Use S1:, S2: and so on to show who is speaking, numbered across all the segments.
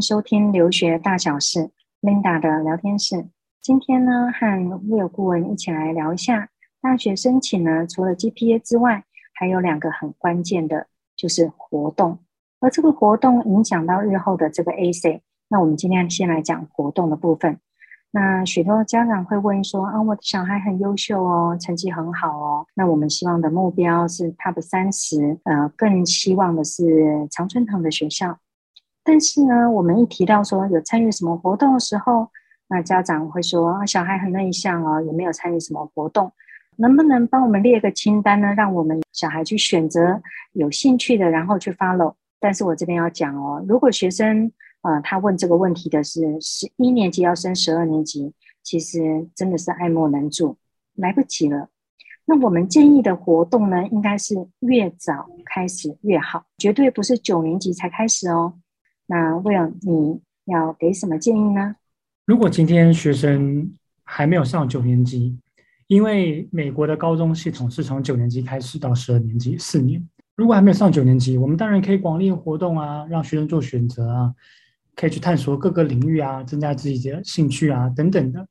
S1: 收听留学大小事，Linda 的聊天室。今天呢，和 Will 顾问一起来聊一下大学申请呢，除了 GPA 之外，还有两个很关键的，就是活动。而这个活动影响到日后的这个 AC。那我们今天先来讲活动的部分。那许多家长会问说：“啊，我的小孩很优秀哦，成绩很好哦。那我们希望的目标是 Top 三十，呃，更希望的是常春藤的学校。”但是呢，我们一提到说有参与什么活动的时候，那家长会说啊，小孩很内向哦，也没有参与什么活动，能不能帮我们列个清单呢？让我们小孩去选择有兴趣的，然后去 follow。但是我这边要讲哦，如果学生呃他问这个问题的是十一年级要升十二年级，其实真的是爱莫能助，来不及了。那我们建议的活动呢，应该是越早开始越好，绝对不是九年级才开始哦。那 Will，你要给什么建议呢？
S2: 如果今天学生还没有上九年级，因为美国的高中系统是从九年级开始到十二年级四年。如果还没有上九年级，我们当然可以广列活动啊，让学生做选择啊，可以去探索各个领域啊，增加自己的兴趣啊等等的。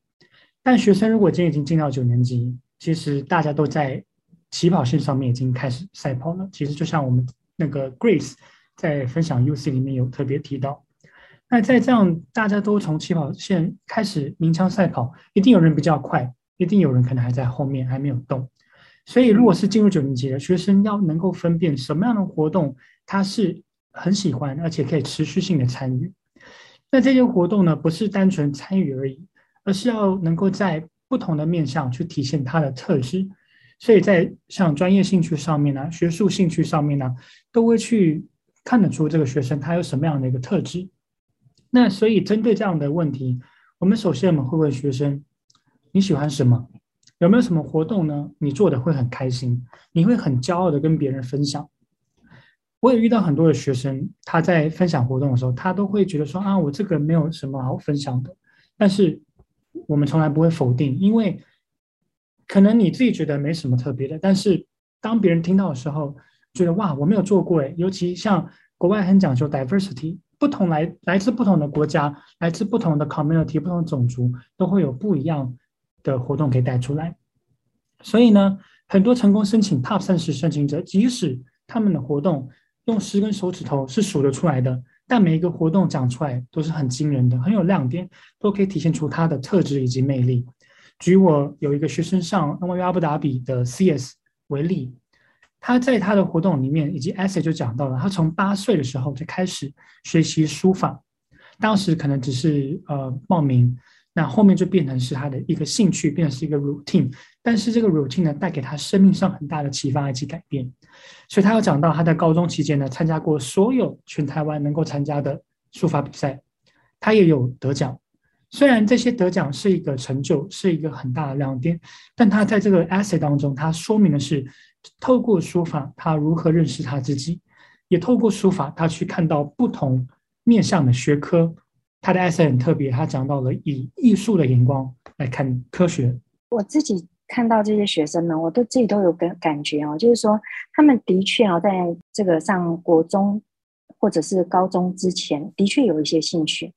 S2: 但学生如果今天已经进到九年级，其实大家都在起跑线上面已经开始赛跑了。其实就像我们那个 Grace。在分享 UC 里面有特别提到，那在这样大家都从起跑线开始鸣枪赛跑，一定有人比较快，一定有人可能还在后面还没有动。所以，如果是进入九年级的学生，要能够分辨什么样的活动他是很喜欢，而且可以持续性的参与。那这些活动呢，不是单纯参与而已，而是要能够在不同的面向去体现他的特质。所以在像专业兴趣上面呢，学术兴趣上面呢，都会去。看得出这个学生他有什么样的一个特质，那所以针对这样的问题，我们首先我们会问学生：你喜欢什么？有没有什么活动呢？你做的会很开心，你会很骄傲的跟别人分享。我也遇到很多的学生，他在分享活动的时候，他都会觉得说啊，我这个没有什么好分享的。但是我们从来不会否定，因为可能你自己觉得没什么特别的，但是当别人听到的时候。觉得哇，我没有做过诶，尤其像国外很讲究 diversity，不同来来自不同的国家，来自不同的 community，不同的种族，都会有不一样的活动可以带出来。所以呢，很多成功申请 Top 三十申请者，即使他们的活动用十根手指头是数得出来的，但每一个活动讲出来都是很惊人的，很有亮点，都可以体现出他的特质以及魅力。举我有一个学生上 NY 阿布达比的 CS 为例。他在他的活动里面以及 essay 就讲到了，他从八岁的时候就开始学习书法，当时可能只是呃报名，那后面就变成是他的一个兴趣，变成是一个 routine。但是这个 routine 呢，带给他生命上很大的启发以及改变。所以他有讲到他在高中期间呢，参加过所有全台湾能够参加的书法比赛，他也有得奖。虽然这些得奖是一个成就，是一个很大的亮点，但他在这个 essay 当中，他说明的是。透过书法，他如何认识他自己，也透过书法，他去看到不同面向的学科。他的 essay 很特别，他讲到了以艺术的眼光来看科学。
S1: 我自己看到这些学生呢，我都自己都有感感觉哦，就是说他们的确哦，在这个上国中或者是高中之前，的确有一些兴趣。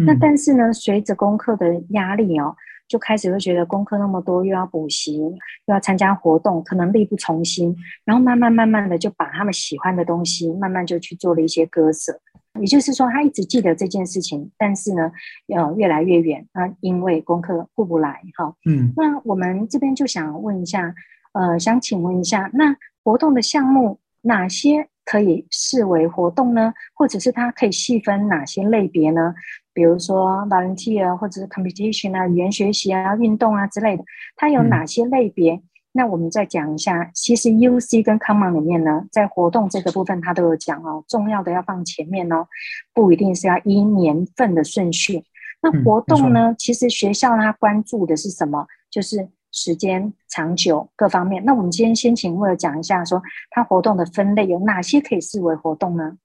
S1: 嗯、那但是呢，随着功课的压力哦。就开始会觉得功课那么多，又要补习，又要参加活动，可能力不从心。然后慢慢慢慢的就把他们喜欢的东西，慢慢就去做了一些割舍。也就是说，他一直记得这件事情，但是呢，呃，越来越远。那因为功课顾不来，哈，嗯。那我们这边就想问一下，呃，想请问一下，那活动的项目哪些可以视为活动呢？或者是它可以细分哪些类别呢？比如说 volunteer 或者是 competition 啊、语言学习啊、运动啊之类的，它有哪些类别？嗯、那我们再讲一下。其实 UC 跟 Common 里面呢，在活动这个部分，它都有讲哦，重要的要放前面哦，不一定是要依年份的顺序。那活动呢，嗯、其实学校它关注的是什么？就是时间长久各方面。那我们今天先请 Will 讲一下说，说它活动的分类有哪些可以视为活动呢？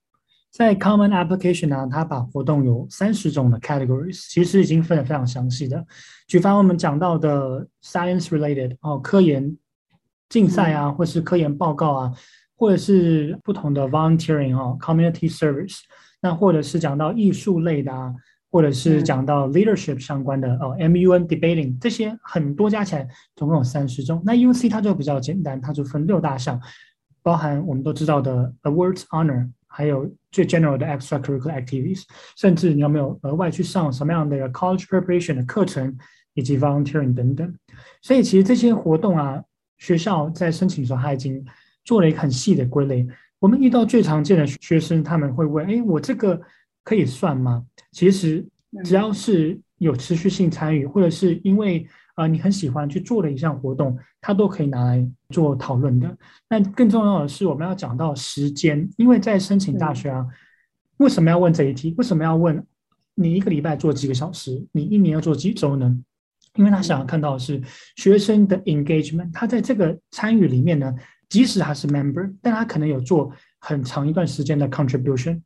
S2: 在 Common Application 呢，它把活动有三十种的 categories，其实已经分得非常详细的。举凡我们讲到的 science related 哦，科研竞赛啊，或是科研报告啊，或者是不同的 volunteering 哦，community service 那或者是讲到艺术类的啊，或者是讲到 leadership 相关的哦，MUN debating 这些很多加起来总共有三十种。那 UNC 它就比较简单，它就分六大项，包含我们都知道的 awards honor，还有最 general 的 extracurricular activities，甚至你有没有额外去上什么样的 college preparation 的课程，以及 volunteering 等等。所以其实这些活动啊，学校在申请的时候，他已经做了一个很细的归类。我们遇到最常见的学生，他们会问：“哎，我这个可以算吗？”其实只要是有持续性参与，或者是因为啊、呃、你很喜欢去做的一项活动，它都可以拿来做讨论的。那更重要的是，我们要讲到时间，因为在申请大学啊，为什么要问这一题？为什么要问你一个礼拜做几个小时？你一年要做几周呢？因为他想要看到的是学生的 engagement，他在这个参与里面呢，即使他是 member，但他可能有做很长一段时间的 contribution。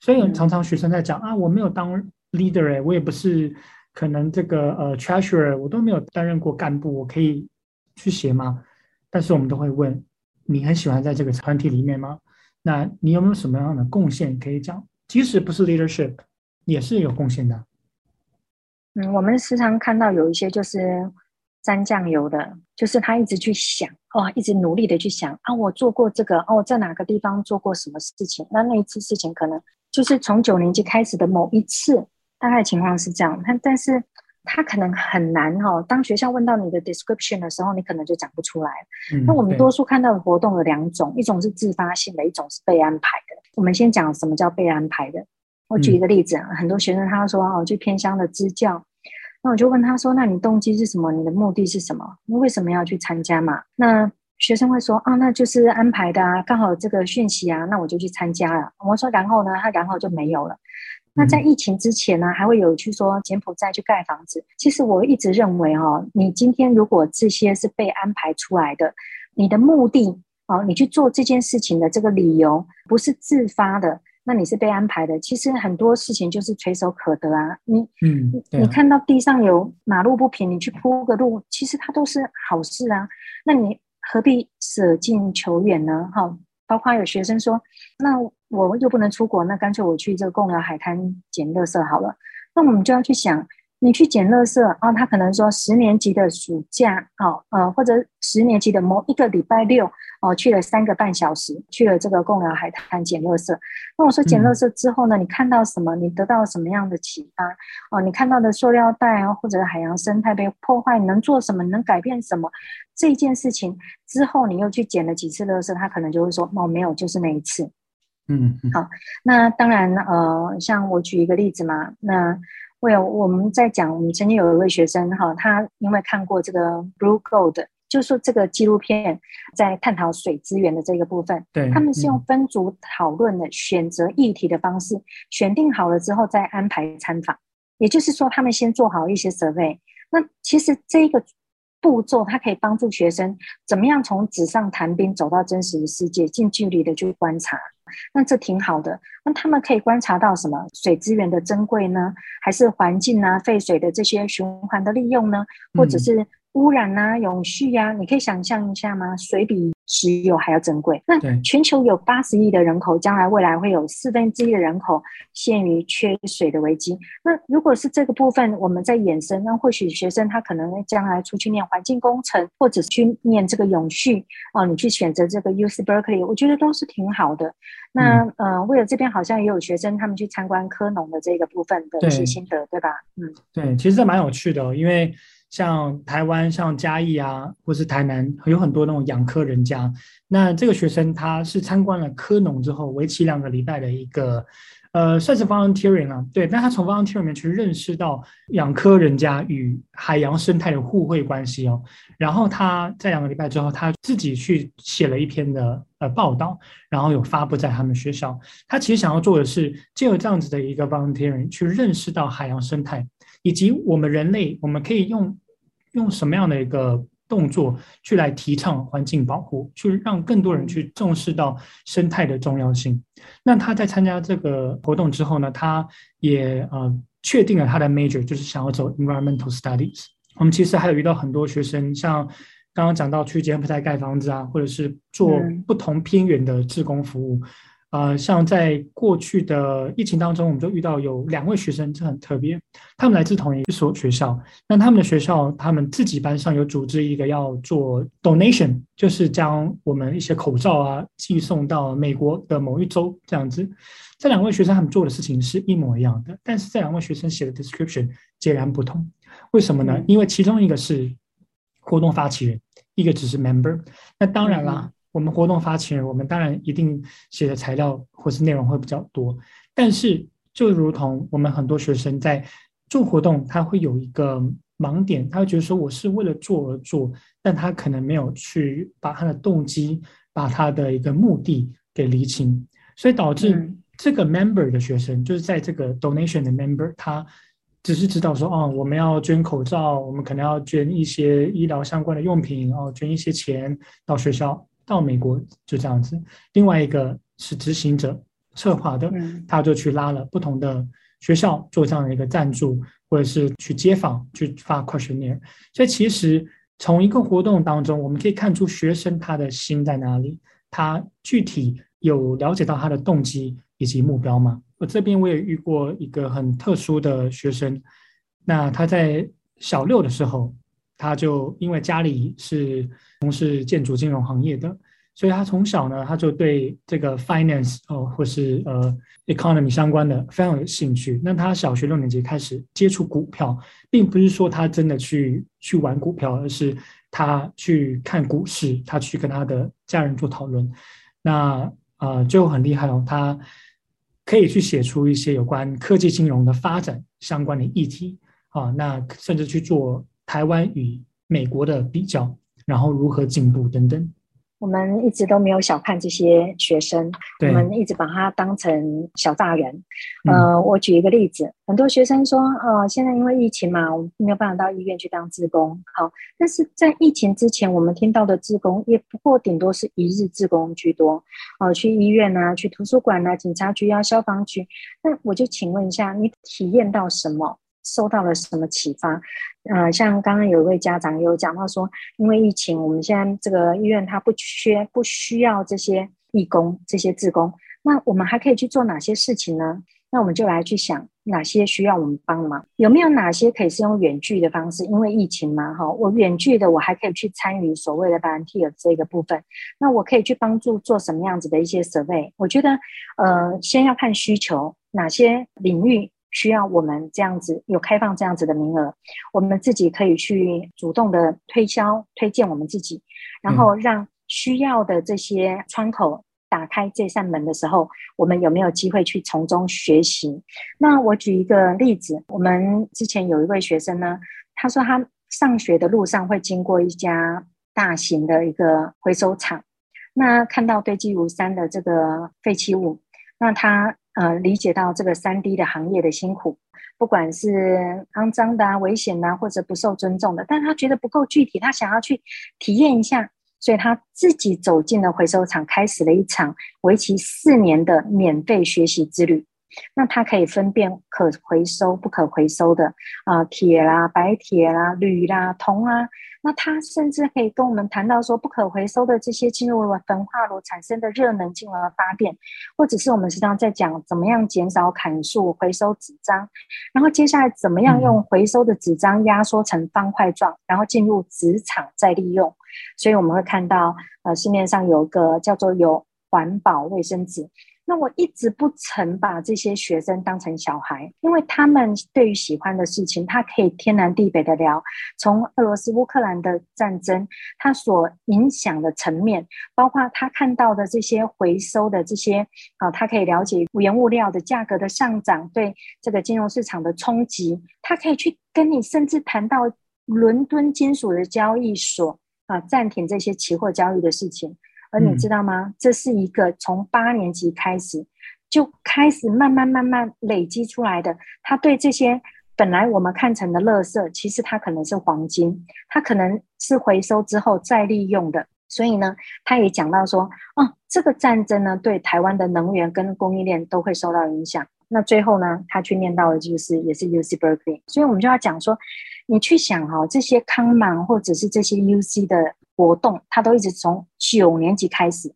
S2: 所以常常学生在讲啊，我没有当 leader 哎，我也不是可能这个呃 treasurer，我都没有担任过干部，我可以去写吗？但是我们都会问，你很喜欢在这个团体里面吗？那你有没有什么样的贡献可以讲？即使不是 leadership，也是有贡献的。
S1: 嗯，我们时常看到有一些就是沾酱油的，就是他一直去想哦，一直努力的去想啊，我做过这个哦，在哪个地方做过什么事情？那那一次事情可能就是从九年级开始的某一次，大概情况是这样。但但是他可能很难哦，当学校问到你的 description 的时候，你可能就讲不出来。嗯，那我们多数看到的活动有两种，一种是自发性的，一种是被安排的。我们先讲什么叫被安排的。我举一个例子很多学生他说哦，去偏乡的支教，那我就问他说，那你动机是什么？你的目的是什么？你为什么要去参加嘛？那学生会说啊，那就是安排的啊，刚好这个讯息啊，那我就去参加了。我说然后呢，他然后就没有了。那在疫情之前呢，还会有去说柬埔寨去盖房子。其实我一直认为哦，你今天如果这些是被安排出来的，你的目的哦，你去做这件事情的这个理由不是自发的。那你是被安排的，其实很多事情就是垂手可得啊。你，嗯，你看到地上有马路不平，你去铺个路，其实它都是好事啊。那你何必舍近求远呢？哈，包括有学生说，那我又不能出国，那干脆我去这个贡寮海滩捡垃圾好了。那我们就要去想。你去捡垃圾啊？他可能说十年级的暑假，哦，呃，或者十年级的某一个礼拜六，哦，去了三个半小时，去了这个贡寮海滩捡垃圾。那我说捡垃圾之后呢，你看到什么？你得到什么样的启发？哦，你看到的塑料袋啊，或者海洋生态被破坏，你能做什么？你能改变什么？这件事情之后，你又去捡了几次垃圾？他可能就会说，哦，没有，就是那一次。
S2: 嗯，嗯，
S1: 好，那当然，呃，像我举一个例子嘛，那。我有我们在讲，我们曾经有一位学生哈，他因为看过这个 Blue Gold，就是说这个纪录片在探讨水资源的这个部分，
S2: 对，
S1: 他们是用分组讨论的选择议题的方式，选定好了之后再安排参访，也就是说他们先做好一些 survey。那其实这个步骤，它可以帮助学生怎么样从纸上谈兵走到真实的世界，近距离的去观察。那这挺好的。那他们可以观察到什么？水资源的珍贵呢？还是环境啊、废水的这些循环的利用呢？或者是污染啊、永续呀、啊？你可以想象一下吗？水比石油还要珍贵。那全球有八十亿的人口，将来未来会有四分之一的人口陷于缺水的危机。那如果是这个部分，我们在衍生，那或许学生他可能将来出去念环境工程，或者去念这个永续哦，你去选择这个 UC Berkeley，我觉得都是挺好的。那呃，为了这边好像也有学生他们去参观科农的这个部分的一些心得，对，对吧？嗯，
S2: 对，其实这蛮有趣的哦，因为。像台湾、像嘉义啊，或是台南，有很多那种养科人家。那这个学生他是参观了科农之后，为期两个礼拜的一个，呃，算是 volunteering 啊，对。但他从 volunteering 里面去认识到养科人家与海洋生态的互惠关系哦。然后他在两个礼拜之后，他自己去写了一篇的呃报道，然后有发布在他们学校。他其实想要做的是，借由这样子的一个 volunteering 去认识到海洋生态，以及我们人类，我们可以用。用什么样的一个动作去来提倡环境保护，去让更多人去重视到生态的重要性？那他在参加这个活动之后呢，他也呃确定了他的 major，就是想要走 environmental studies。我们其实还有遇到很多学生，像刚刚讲到去柬埔寨盖房子啊，或者是做不同偏远的志工服务。呃，像在过去的疫情当中，我们就遇到有两位学生，这很特别，他们来自同一所学校，那他们的学校，他们自己班上有组织一个要做 donation，就是将我们一些口罩啊寄送到美国的某一州这样子。这两位学生他们做的事情是一模一样的，但是这两位学生写的 description 截然不同，为什么呢？因为其中一个是活动发起人，一个只是 member，那当然啦。嗯我们活动发起人，我们当然一定写的材料或是内容会比较多，但是就如同我们很多学生在做活动，他会有一个盲点，他会觉得说我是为了做而做，但他可能没有去把他的动机、把他的一个目的给厘清，所以导致这个 member 的学生，就是在这个 donation 的 member，他只是知道说，哦，我们要捐口罩，我们可能要捐一些医疗相关的用品，哦，捐一些钱到学校。到美国就这样子，另外一个是执行者策划的，他就去拉了不同的学校做这样的一个赞助，或者是去街访去发 questionnaire。所以其实从一个活动当中，我们可以看出学生他的心在哪里，他具体有了解到他的动机以及目标吗？我这边我也遇过一个很特殊的学生，那他在小六的时候。他就因为家里是从事建筑金融行业的，所以他从小呢，他就对这个 finance 哦，或是呃 economy 相关的非常有兴趣。那他小学六年级开始接触股票，并不是说他真的去去玩股票，而是他去看股市，他去跟他的家人做讨论。那啊呃就很厉害哦，他可以去写出一些有关科技金融的发展相关的议题啊，那甚至去做。台湾与美国的比较，然后如何进步等等，
S1: 我们一直都没有小看这些学生，我们一直把他当成小大人。呃，我举一个例子，很多学生说，呃，现在因为疫情嘛，我们没有办法到医院去当志工。好，但是在疫情之前，我们听到的志工也不过顶多是一日志工居多。哦，去医院啊，去图书馆啊，警察局啊，消防局。那我就请问一下，你体验到什么？受到了什么启发？呃，像刚刚有一位家长有讲到说，因为疫情，我们现在这个医院它不缺、不需要这些义工、这些志工，那我们还可以去做哪些事情呢？那我们就来去想哪些需要我们帮忙，有没有哪些可以是用远距的方式？因为疫情嘛，哈，我远距的我还可以去参与所谓的 volunteer 这个部分，那我可以去帮助做什么样子的一些 survey？我觉得，呃，先要看需求，哪些领域。需要我们这样子有开放这样子的名额，我们自己可以去主动的推销推荐我们自己，然后让需要的这些窗口打开这扇门的时候，我们有没有机会去从中学习？那我举一个例子，我们之前有一位学生呢，他说他上学的路上会经过一家大型的一个回收厂，那看到堆积如山的这个废弃物，那他。呃，理解到这个三 D 的行业的辛苦，不管是肮脏的啊、危险的啊，或者不受尊重的，但他觉得不够具体，他想要去体验一下，所以他自己走进了回收厂，开始了一场为期四年的免费学习之旅。那它可以分辨可回收、不可回收的啊，铁啦、白铁啦、铝啦、铜啊。那它甚至可以跟我们谈到说，不可回收的这些进入了焚化炉产生的热能进而发电，或者是我们实际上在讲怎么样减少砍树、回收纸张，然后接下来怎么样用回收的纸张压缩成方块状，然后进入纸厂再利用。所以我们会看到，呃，市面上有个叫做有环保卫生纸。那我一直不曾把这些学生当成小孩，因为他们对于喜欢的事情，他可以天南地北的聊。从俄罗斯乌克兰的战争，他所影响的层面，包括他看到的这些回收的这些啊，他可以了解原物料的价格的上涨对这个金融市场的冲击，他可以去跟你甚至谈到伦敦金属的交易所啊暂停这些期货交易的事情。而你知道吗？这是一个从八年级开始就开始慢慢慢慢累积出来的。他对这些本来我们看成的垃圾，其实它可能是黄金，它可能是回收之后再利用的。所以呢，他也讲到说，哦，这个战争呢，对台湾的能源跟供应链都会受到影响。那最后呢，他去念到的就是也是 UC Berkeley。所以我们就要讲说，你去想哈、哦，这些康芒或者是这些 UC 的。活动，他都一直从九年级开始，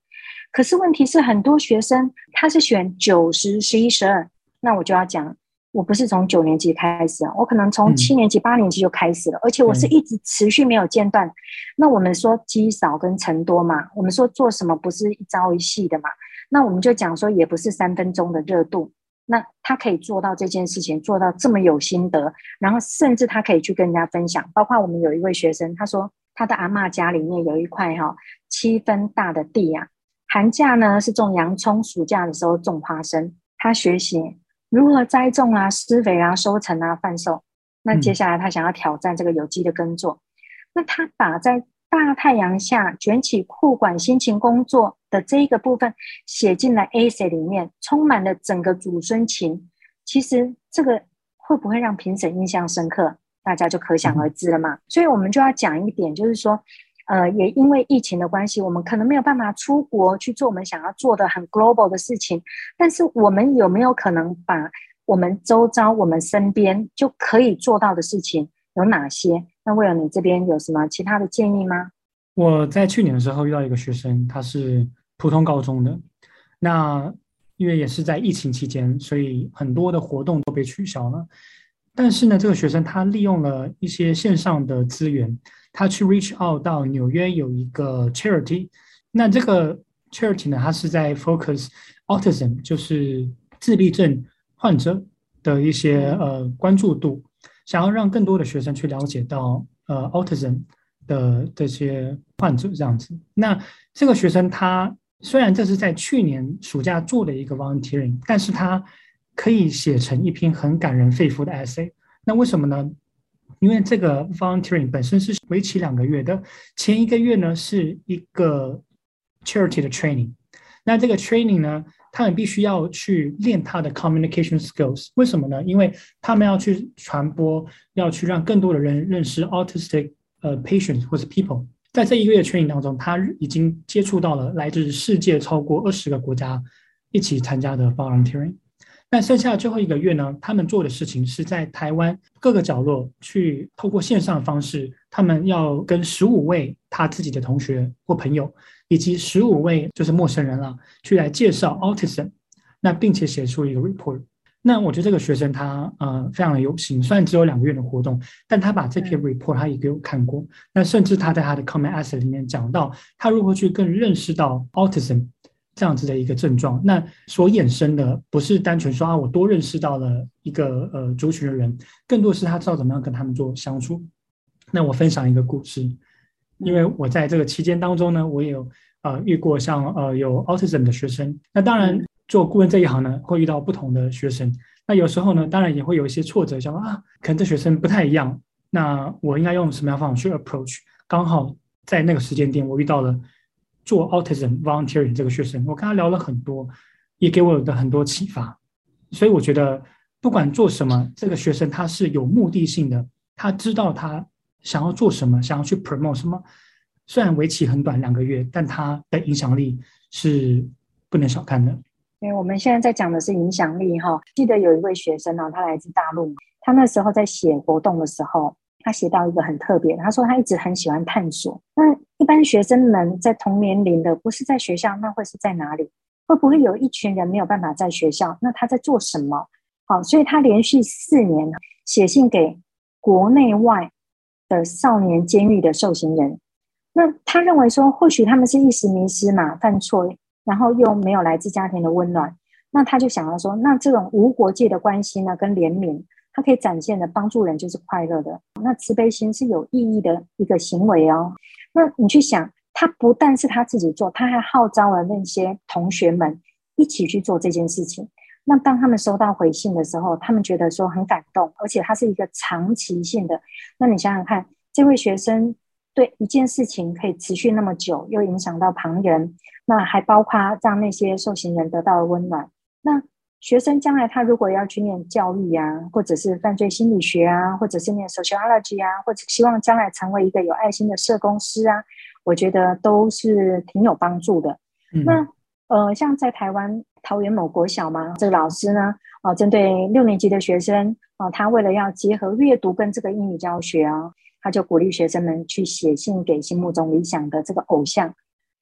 S1: 可是问题是，很多学生他是选九十十一十二，那我就要讲，我不是从九年级开始，我可能从七年级、八年级就开始了，而且我是一直持续没有间断。那我们说积少跟成多嘛，我们说做什么不是一朝一夕的嘛，那我们就讲说也不是三分钟的热度。那他可以做到这件事情，做到这么有心得，然后甚至他可以去跟人家分享。包括我们有一位学生，他说他的阿嬷家里面有一块哈七分大的地呀、啊，寒假呢是种洋葱，暑假的时候种花生。他学习如何栽种啊、施肥啊、收成啊、贩售。那接下来他想要挑战这个有机的耕作，嗯、那他把在大太阳下卷起裤管辛勤工作的这一个部分写进了 essay 里面，充满了整个祖孙情。其实这个会不会让评审印象深刻，大家就可想而知了嘛。嗯、所以我们就要讲一点，就是说，呃，也因为疫情的关系，我们可能没有办法出国去做我们想要做的很 global 的事情。但是我们有没有可能把我们周遭、我们身边就可以做到的事情有哪些？那为了你这边有什么其他的建议吗？
S2: 我在去年的时候遇到一个学生，他是普通高中的。那因为也是在疫情期间，所以很多的活动都被取消了。但是呢，这个学生他利用了一些线上的资源，他去 reach out 到纽约有一个 charity。那这个 charity 呢，它是在 focus autism，就是自闭症患者的一些呃关注度。想要让更多的学生去了解到，呃，autism 的这些患者这样子。那这个学生他虽然这是在去年暑假做的一个 volunteering，但是他可以写成一篇很感人肺腑的 essay。那为什么呢？因为这个 volunteering 本身是为期两个月的，前一个月呢是一个 charity 的 training。那这个 training 呢，他们必须要去练他的 communication skills，为什么呢？因为他们要去传播，要去让更多的人认识 autistic 呃 patients 或者 people。在这一个月的 training 当中，他已经接触到了来自世界超过二十个国家一起参加的 volunteering。那剩下的最后一个月呢，他们做的事情是在台湾各个角落去透过线上的方式，他们要跟十五位他自己的同学或朋友。以及十五位就是陌生人了，去来介绍 autism，那并且写出一个 report。那我觉得这个学生他呃非常的有心，虽然只有两个月的活动，但他把这篇 report 他也给我看过。那甚至他在他的 comment essay 里面讲到，他如何去更认识到 autism 这样子的一个症状。那所衍生的不是单纯说啊，我多认识到了一个呃族群的人，更多是他知道怎么样跟他们做相处。那我分享一个故事。因为我在这个期间当中呢，我也有呃遇过像呃有 autism 的学生。那当然做顾问这一行呢，会遇到不同的学生。那有时候呢，当然也会有一些挫折，想说啊，可能这学生不太一样。那我应该用什么样方法去 approach？刚好在那个时间点，我遇到了做 autism volunteering 这个学生，我跟他聊了很多，也给我的很多启发。所以我觉得不管做什么，这个学生他是有目的性的，他知道他。想要做什么，想要去 promote 什么，虽然为期很短两个月，但他的影响力是不能小看的。
S1: 因为我们现在在讲的是影响力哈。记得有一位学生呢，他来自大陆，他那时候在写活动的时候，他写到一个很特别，他说他一直很喜欢探索。那一般学生们在同年龄的，不是在学校，那会是在哪里？会不会有一群人没有办法在学校？那他在做什么？好，所以他连续四年写信给国内外。的少年监狱的受刑人，那他认为说，或许他们是一时迷失嘛，犯错，然后又没有来自家庭的温暖，那他就想要说，那这种无国界的关系呢，跟怜悯，他可以展现的帮助人就是快乐的，那慈悲心是有意义的一个行为哦。那你去想，他不但是他自己做，他还号召了那些同学们一起去做这件事情。那当他们收到回信的时候，他们觉得说很感动，而且它是一个长期性的。那你想想看，这位学生对一件事情可以持续那么久，又影响到旁人，那还包括让那些受刑人得到了温暖。那学生将来他如果要去念教育啊，或者是犯罪心理学啊，或者是念 sociology 啊，或者希望将来成为一个有爱心的社工师啊，我觉得都是挺有帮助的。嗯、那呃，像在台湾。桃园某国小嘛，这个老师呢，啊，针对六年级的学生啊，他为了要结合阅读跟这个英语教学啊，他就鼓励学生们去写信给心目中理想的这个偶像。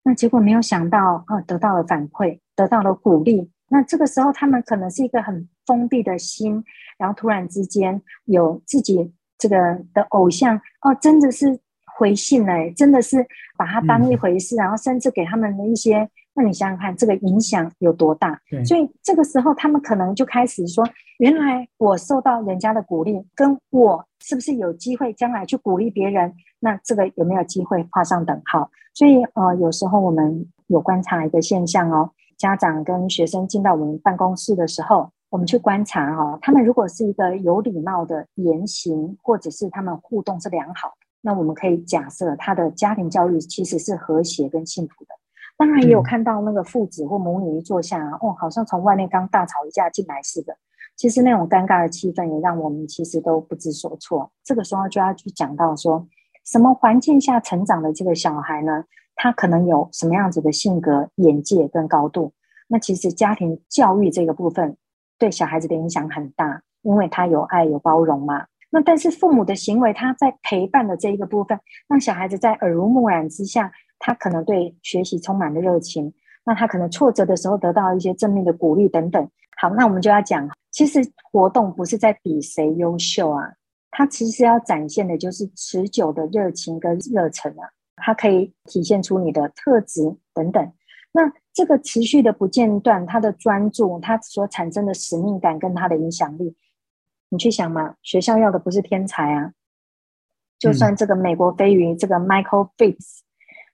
S1: 那结果没有想到，啊，得到了反馈，得到了鼓励。那这个时候，他们可能是一个很封闭的心，然后突然之间有自己这个的偶像，哦，真的是回信了，真的是把它当一回事，嗯、然后甚至给他们的一些。那你想想看，这个影响有多大？所以这个时候，他们可能就开始说：原来我受到人家的鼓励，跟我是不是有机会将来去鼓励别人？那这个有没有机会画上等号？所以，呃，有时候我们有观察一个现象哦，家长跟学生进到我们办公室的时候，我们去观察哦，他们如果是一个有礼貌的言行，或者是他们互动是良好，那我们可以假设他的家庭教育其实是和谐跟幸福的。当然也有看到那个父子或母女一坐下，啊，哦，好像从外面刚大吵一架进来似的。其实那种尴尬的气氛也让我们其实都不知所措。这个时候就要去讲到说，什么环境下成长的这个小孩呢？他可能有什么样子的性格、眼界跟高度？那其实家庭教育这个部分对小孩子的影响很大，因为他有爱、有包容嘛。那但是父母的行为，他在陪伴的这一个部分，让小孩子在耳濡目染之下。他可能对学习充满了热情，那他可能挫折的时候得到一些正面的鼓励等等。好，那我们就要讲，其实活动不是在比谁优秀啊，他其实要展现的就是持久的热情跟热忱啊，它可以体现出你的特质等等。那这个持续的不间断，他的专注，他所产生的使命感跟他的影响力，你去想嘛，学校要的不是天才啊，就算这个美国飞鱼，嗯、这个 Michael Phelps。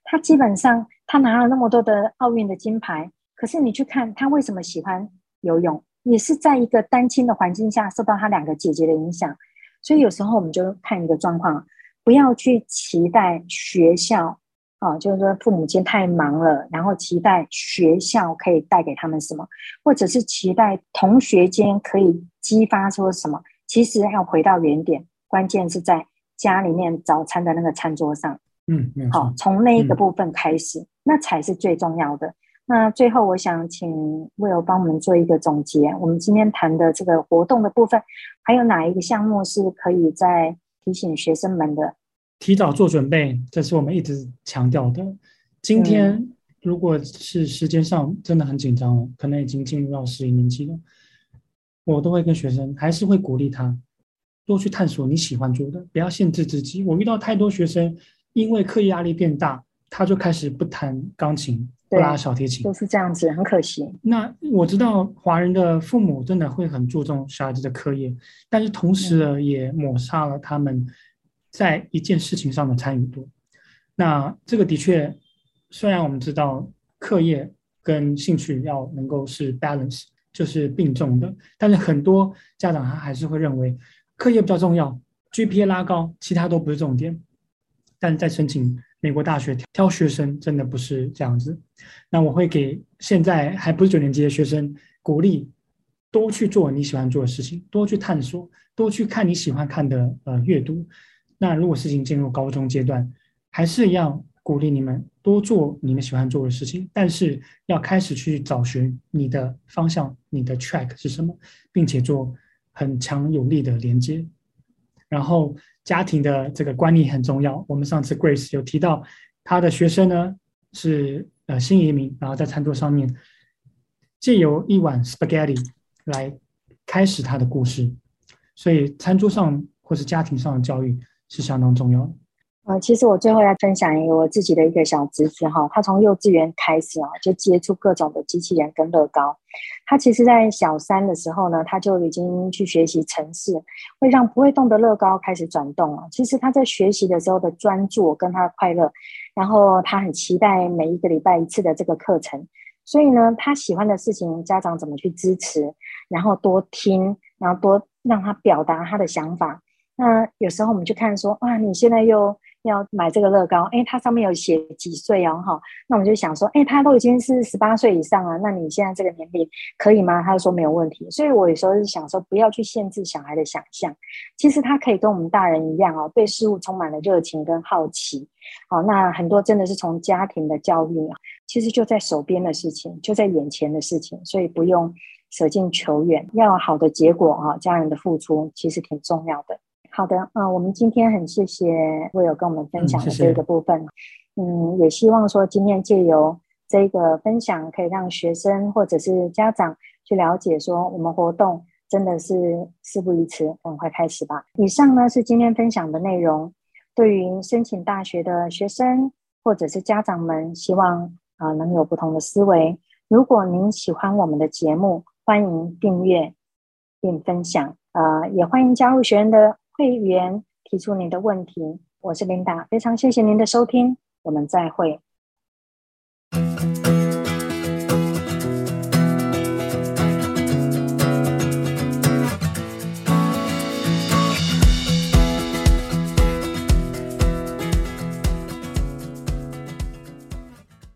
S1: 他基本上，他拿了那么多的奥运的金牌，可是你去看他为什么喜欢游泳，也是在一个单亲的环境下受到他两个姐姐的影响。所以有时候我们就看一个状况，不要去期待学校，啊，就是说父母亲太忙了，然后期待学校可以带给他们什么，或者是期待同学间可以激发出什么。其实要回到原点，关键是在家里面早餐的那个餐桌上。
S2: 嗯，
S1: 好，从那一个部分开始，嗯，那才是最重要的。那最后，我想请 Will 帮我们做一个总结。我们今天谈的这个活动的部分，还有哪一个项目是可以再提醒学生们的？
S2: 提早做准备，这是我们一直强调的。今天如果是时间上真的很紧张了，可能已经进入到十一年级了，我都会跟学生，还是会鼓励他多去探索你喜欢做的，不要限制自己。我遇到太多学生。因为课业压力变大，他就开始不弹钢琴，不拉小提琴，
S1: 都是这样子，很可惜。
S2: 那我知道华人的父母真的会很注重小孩子的课业，但是同时呢，也抹杀了他们在一件事情上的参与度。那这个的确，虽然我们知道课业跟兴趣要能够是 balance，就是并重的，但是很多家长他还是会认为课业比较重要，GPA 拉高，其他都不是重点。但在申请美国大学挑学生真的不是这样子，那我会给现在还不是九年级的学生鼓励，多去做你喜欢做的事情，多去探索，多去看你喜欢看的呃阅读。那如果事情进入高中阶段，还是一样鼓励你们多做你们喜欢做的事情，但是要开始去找寻你的方向，你的 track 是什么，并且做很强有力的连接，然后。家庭的这个观念很重要。我们上次 Grace 有提到，他的学生呢是呃新移民，然后在餐桌上面借由一碗 spaghetti 来开始他的故事。所以餐桌上或是家庭上的教育是相当重要的。
S1: 呃，其实我最后要分享一个我自己的一个小侄子哈，他从幼稚园开始啊，就接触各种的机器人跟乐高。他其实，在小三的时候呢，他就已经去学习程式，会让不会动的乐高开始转动了。其实他在学习的时候的专注跟他的快乐，然后他很期待每一个礼拜一次的这个课程。所以呢，他喜欢的事情，家长怎么去支持，然后多听，然后多让他表达他的想法。那有时候我们就看说，哇，你现在又。要买这个乐高，哎，它上面有写几岁哦，哈，那我们就想说，哎，他都已经是十八岁以上了，那你现在这个年龄可以吗？他就说没有问题。所以我有时候是想说，不要去限制小孩的想象，其实他可以跟我们大人一样哦，对事物充满了热情跟好奇。好，那很多真的是从家庭的教育啊，其实就在手边的事情，就在眼前的事情，所以不用舍近求远，要有好的结果啊，家人的付出其实挺重要的。好的，嗯、呃，我们今天很谢谢 Will 跟我们分享的这个部分。嗯、谢谢嗯，也希望说今天借由这个分享，可以让学生或者是家长去了解说，我们活动真的是事不宜迟，赶快开始吧。以上呢是今天分享的内容。对于申请大学的学生或者是家长们，希望啊、呃、能有不同的思维。如果您喜欢我们的节目，欢迎订阅并分享。呃，也欢迎加入学员的会员，提出您的问题。我是琳达，非常谢谢您的收听，我们再会。